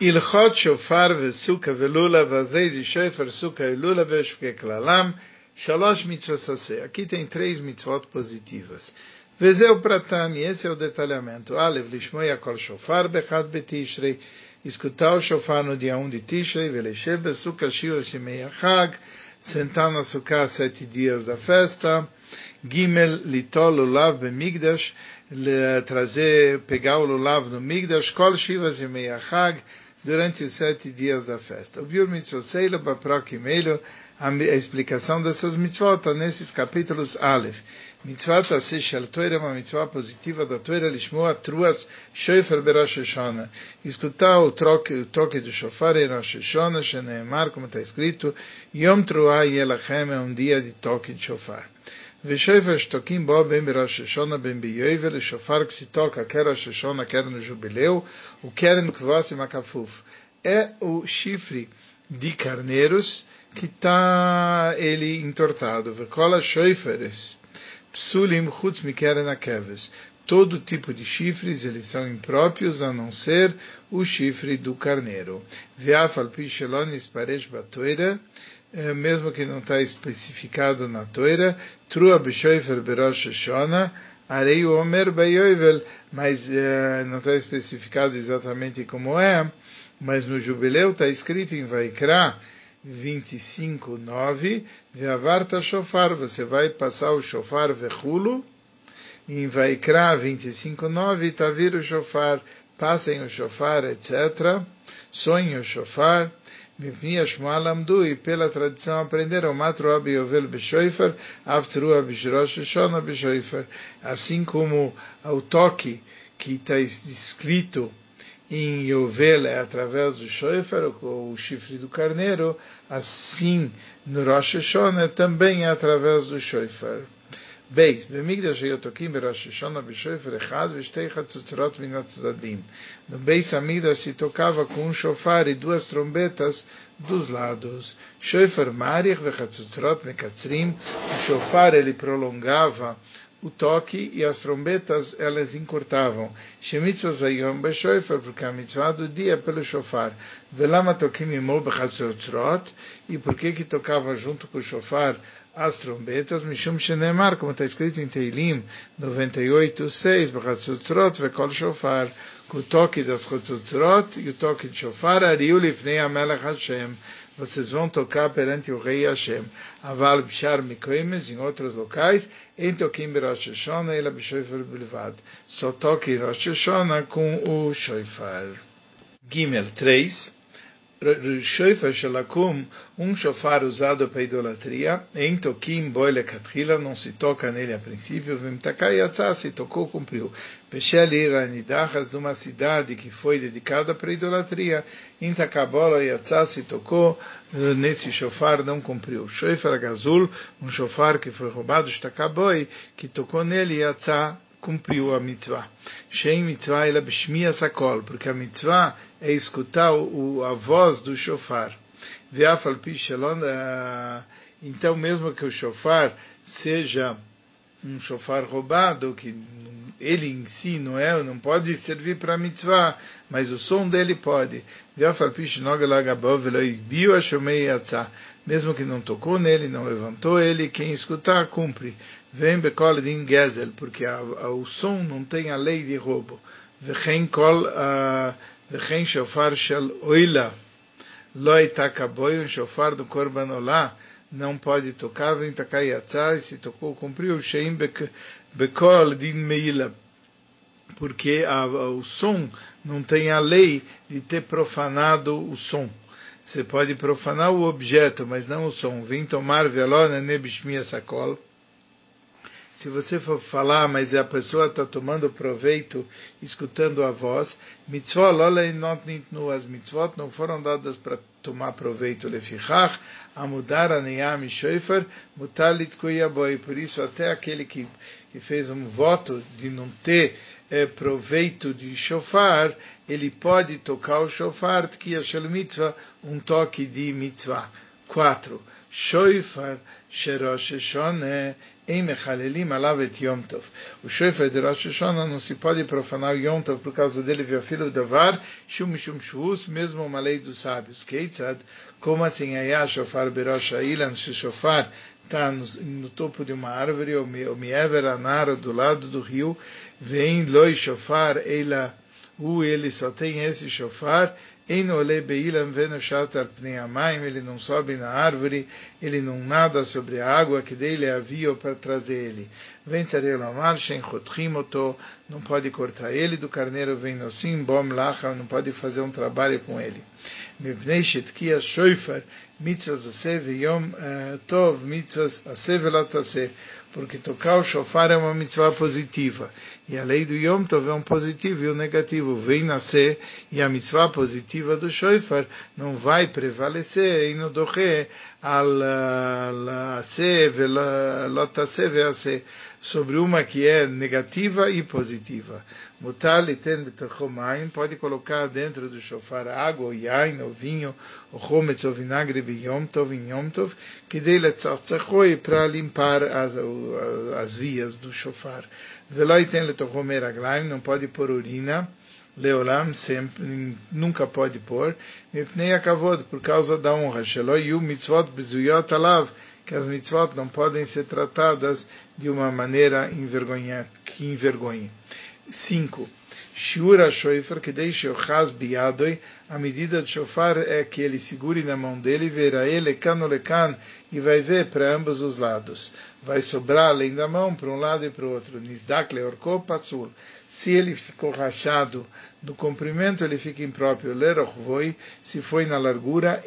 הלכות שופר וסוכה ולולב, הזיז שופר, סוכה ולולב, ושפקי כללם, שלוש מצוות עשה. Aqui tem três mitzvot positivas. וזהו פרטם, esse é o detalhamento. א', לשמוע כל שופר באחד בתשרי, escutar o shofar no dia 1 de Tishrei, veleshev besuka shio shimei achag, sentar na sukkah sete dias da festa, Gimel litol lulav bemigdash, trazer, pegar o lulav no migdash, kol shivas yemei achag, durante os sete dias da festa. O Biur Mitzvoseilo, Baprok e Meilo, a explicação dessas mitzvot está nesses capítulos Aleph. Mitzvot Aseh Shel Torah é uma mitzvah positiva da Torah, Lishmoa Truas Shoifer Berosh Hashanah. Escutar o toque, o toque do shofar em Rosh Hashanah, Sheneemar, como está escrito, Yom Truah Yelachem é um dia de toque de shofar. Bo Ben Rosh Hashanah Ben Shofar quer Rosh Hashanah, quer no jubileu, o quer no Makafuf. É o chifre de carneiros que está ele entortado. Vekola Shoiferes Psulim Chutz Mikeren Akeves. Todo tipo de chifres, eles são impróprios, a não ser o chifre do carneiro. Veafal Pichelonis Paresh Batoira é, mesmo que não está especificado na Torá, Trua Bishoifer Berosh Shona, Arei Omer Bayoivel, mas é, não está especificado exatamente como é, mas no jubileu está escrito em Vaikra 25, 9, Veavarta Shofar, você vai passar o Shofar Vechulo, em Vaikra 25, 9, Tavir o Shofar, passem o Shofar, etc., sonhem o Shofar, Mipni Shmuel e pela tradição aprenderam Matru Abi Yovel Beshoifer, Aftru Abi Shirosh Shona Beshoifer, assim como o toque que está escrito em Yovel é através do Shoifer, o chifre do carneiro, assim no Rosh Hashanah também é através do Shoifer. Beis, Bemigdash Yotokim, Rosh Hashanah, Bishofer, Echad, Vesteicha, Tzutzrot, Minatzadim. No Beis Amigdash se tocava com um chofar e duas trombetas dos lados. Shofer Marich, Vechatzutzrot, Mekatzrim. O chofar ele prolongava o toque e as trombetas elas encurtavam. Shemitzvah zayom beshofer, porque a mitzvah do dia é pelo shofar. Velama tokim imo bechatzotzrot, e por que que tocava junto com o shofar as trombetas, Mishum Shenemar, como está escrito em Teilim 98, 6, Bachatzutzrot, Vekol Shofar, com o toque das Chatzutzrot e o toque de Shofar, Ariu Lifnei Amelech Hashem, vocês vão tocar perante o rei Hashem. Aval Bishar Mikoimes, em outros locais, em Tokim Rosh Hashanah, Ela Bishoifar Bilvad. Só toque Rosh Hashanah com o Shofar. Gimel 3, Shalakum, um shofar usado para idolatria, em Tokim Boile Katrila, não se toca nele a princípio, Vimtakai Yatzah se tocou, cumpriu. Peshel Iranidachas, uma cidade que foi dedicada para idolatria, em Takabola Yatzah se tocou, nesse shofar não cumpriu. Shofar Gazul, um shofar que foi roubado de que tocou nele Yatzah cumpriu a mitzvah. Shem mitzvah ela b'shmiya sakol, porque a mitzvah é escutar o, a voz do shofar. Ve'afal pi shalom, eh, então mesmo que o shofar seja um shofar roubado, que ele em si não é, não pode servir para mitzvah, mas o som dele pode. Mesmo que não tocou nele, não levantou ele, quem escutar, cumpre. Vem bekol din gezel, porque a, a, o som não tem a lei de roubo. Vem kol, vem shofar shel oila, loi takaboi, um shofar do korbanolá, não pode tocar, vem takai yatzai, se tocou, cumpriu, sheim bekol din meila, porque a, o som não tem a lei de ter profanado o som. Você pode profanar o objeto, mas não o som. Vem tomar velona nebishmia sakol se você for falar, mas a pessoa está tomando proveito, escutando a voz, mitzvot nitnu, as mitzvot não foram dadas para tomar proveito, lefichach, a mudar a neyam shoifer, mutalit kuyaboi, por isso até aquele que, que fez um voto de não ter é, proveito de shofar, ele pode tocar o shofar, que é um toque de mitzvah 4. Shoifar Sherosh Shone em Mechalelim alav et Yom. O Shoifar de Rosh Hashanah não se pode profanar Yom Tov por causa dele, viu filho Davar, Shum Shum Shus, mesmo uma lei dos sábios. Como assim Ayah Shofar Berosh Ailan, se Shofar está no, no, topo de uma árvore, ou Miever Anara, do lado do rio, vem Loi Shofar Eila, u ele só tem esse Shofar, ele não sobe na árvore, ele não nada sobre a água que dele havia para trazer ele. Vem Lamar, não pode cortar ele do carneiro, vem Nosim, Bom Lacha, não pode fazer um trabalho com ele. מפני שתקיע שויפר מצווה עשה ויום טוב מצווה עשה ולא תעשה porque tocar o shofar é uma mitzvah positiva. E a lei do Yom Tov é um positivo e um negativo. Vem nascer e a mitzvah positiva do shofar não vai prevalecer e no doche sobre uma que é negativa e positiva. Mutar liten betachomaim pode colocar dentro do shofar água, yain, ou vinho, ou chometz, ou vinagre, biyom tov, em yom tov, que dele tzatzachoi para limpar as, as vias do aglaim, não pode pôr urina, Leolam sempre, nunca pode pôr, mipnei akavod, por causa da honra, mitzvot que as mitzvot não podem ser tratadas de uma maneira envergonha, que envergonhe. 5. Shura shofar que deixe o chaz biadoi, a medida do shofar é que ele segure na mão dele, verá ele cano lecan e vai ver para ambos os lados. Vai sobrar além da mão para um lado e para o outro. Nisdak leorko pasul. Se ele ficou rachado no comprimento, ele fica impróprio. Lerochvoi, se foi na largura,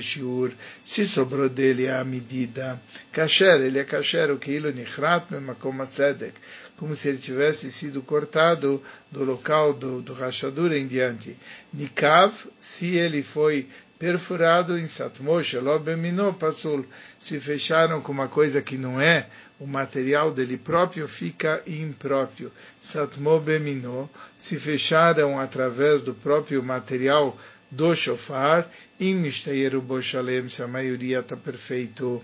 shiur, se sobrou dele a medida. Kasher, ele é kasher, o que nichrat memakom tzedek como se ele tivesse sido cortado do local do, do rachadura em diante. Nikav, se ele foi perfurado em Satmosh, Lobemino, Pasul, se fecharam com uma coisa que não é o material dele próprio, fica impróprio. Satmo Bemino, se fecharam através do próprio material do shofar, em Mishtayeru Boshalem, se a maioria está perfeito,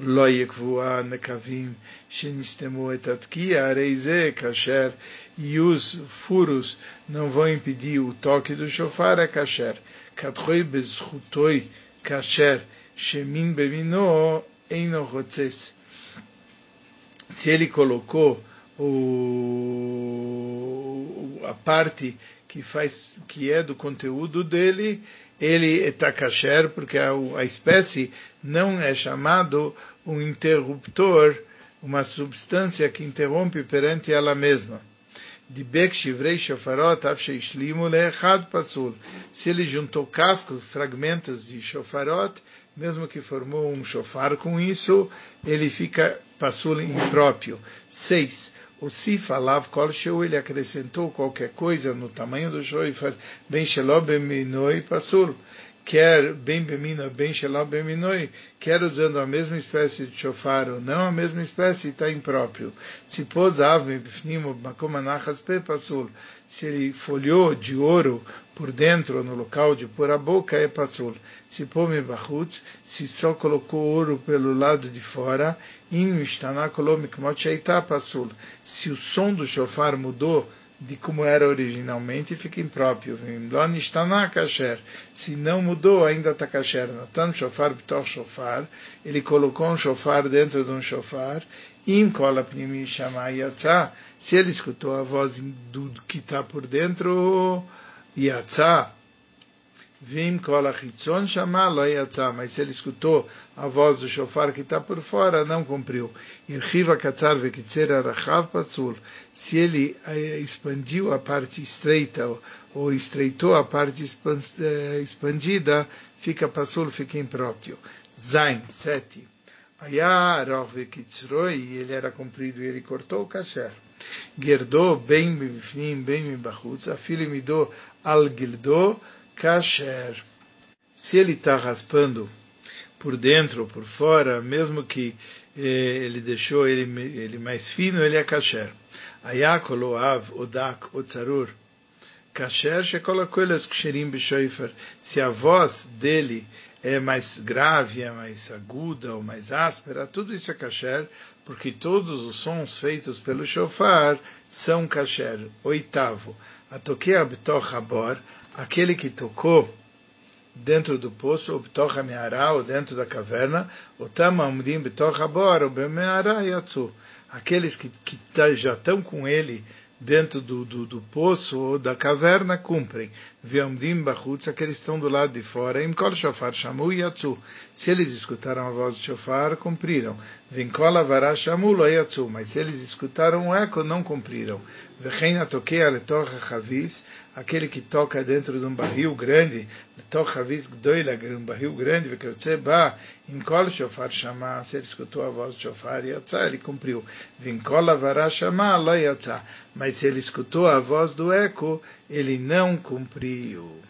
לא יקבו הנקבים שנסתמו את התקיע, הרי זה כאשר e os furos não vão impedir o toque do shofar, é kasher. Katroi bezchutoi kasher, shemin bemino eino rotzes. Se ele colocou o, a parte que faz que é do conteúdo dele, ele está kasher, porque a, a espécie não é chamado um interruptor, uma substância que interrompe perante ela mesma. De Bek Shivrei Shofarot Avsheishlimu Leechad Pasul. Se ele juntou cascos, fragmentos de Shofarot, mesmo que formou um shofar com isso, ele fica Pasul impróprio. 6 o si falav kol ele acrescentou qualquer coisa no tamanho do shofar, ben shelob minoi pasul, quer bem bemino, bem shelob beminoi, quer usando a mesma espécie de shofar ou não a mesma espécie, está impróprio. Se pôs ave bifnim makomanachas pe pasul, se ele folhou de ouro por dentro no local de pôr a boca é pasul. Se pome bachut, se só colocou ouro pelo lado de fora, in pasul. Se o som do shofar mudou de como era originalmente, fica impróprio. Se não mudou, ainda está kasher. Natan shofar b'tor shofar, ele colocou um shofar dentro de um shofar, im kola pnimi se ele escutou a voz do que está por dentro, yatsa, Vim kol achitzon shama lo yatsa, mas se ele escutou a voz do shofar que está por fora, não cumpriu. Irchiva katzar vekitzer arachav pasul, se ele expandiu a parte estreita ou estreitou a parte expandida, fica pasul, fica impróprio. Zain, sete. Ayah vekitzroi, ele era comprido e ele cortou o kasher. Gerdou bem bifnim, bem bachutz, afilo dou al gildo, kasher. Se ele está raspando por dentro ou por fora, mesmo que eh, ele deixou ele, ele mais fino, ele é kasher. Ayakol av odak otzarur. Kasher akoelas ksherim b'shoifer. Se a voz dele é mais grave, é mais aguda ou mais áspera, tudo isso é kasher, porque todos os sons feitos pelo shofar são kasher. Oitavo, a toquea b'toch habor, aquele que tocou dentro do poço, o b'toch me'ara, ou dentro da caverna, o tamamdim b'toch habor, o b'me'ara yatsu. Aqueles que, que tá, já estão com ele dentro do, do, do, poço ou da caverna cumprem. Veomdim bachutz, aqueles estão do lado de fora. Imkol shofar shamu yatsu. Se eles escutaram a voz de shofar, cumpriram. Vinkol avara shamu lo yatsu. Mas se eles escutaram o eco, não cumpriram. Vechen atokei aletorra chavis, aquele que toca dentro de um barril grande, letor chavis gdoila, um barril grande, vekirotze ba, imkol shofar shama, se ele escutou a voz de shofar yatsa, ele cumpriu. Vinkol avara shama lo yatsa. Mas se ele escutou a voz do eco, ele não cumpriu.